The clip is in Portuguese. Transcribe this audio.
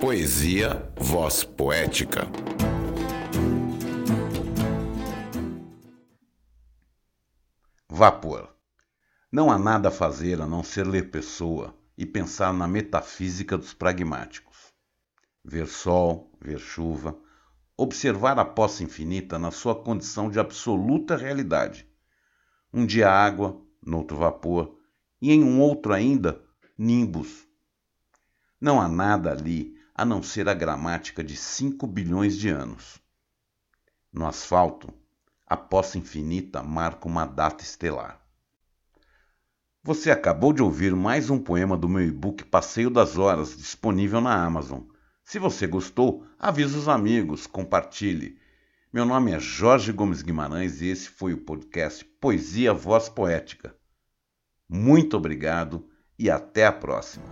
Poesia Voz Poética. Vapor. Não há nada a fazer a não ser ler pessoa e pensar na metafísica dos pragmáticos. Ver sol, ver chuva, observar a poça infinita na sua condição de absoluta realidade. Um dia água, noutro vapor, e em um outro ainda, nimbus. Não há nada ali a não ser a gramática de cinco bilhões de anos. No asfalto, a poça infinita marca uma data estelar. Você acabou de ouvir mais um poema do meu e-book Passeio das Horas, disponível na Amazon. Se você gostou, avise os amigos, compartilhe. Meu nome é Jorge Gomes Guimarães e esse foi o podcast Poesia Voz Poética. Muito obrigado e até a próxima.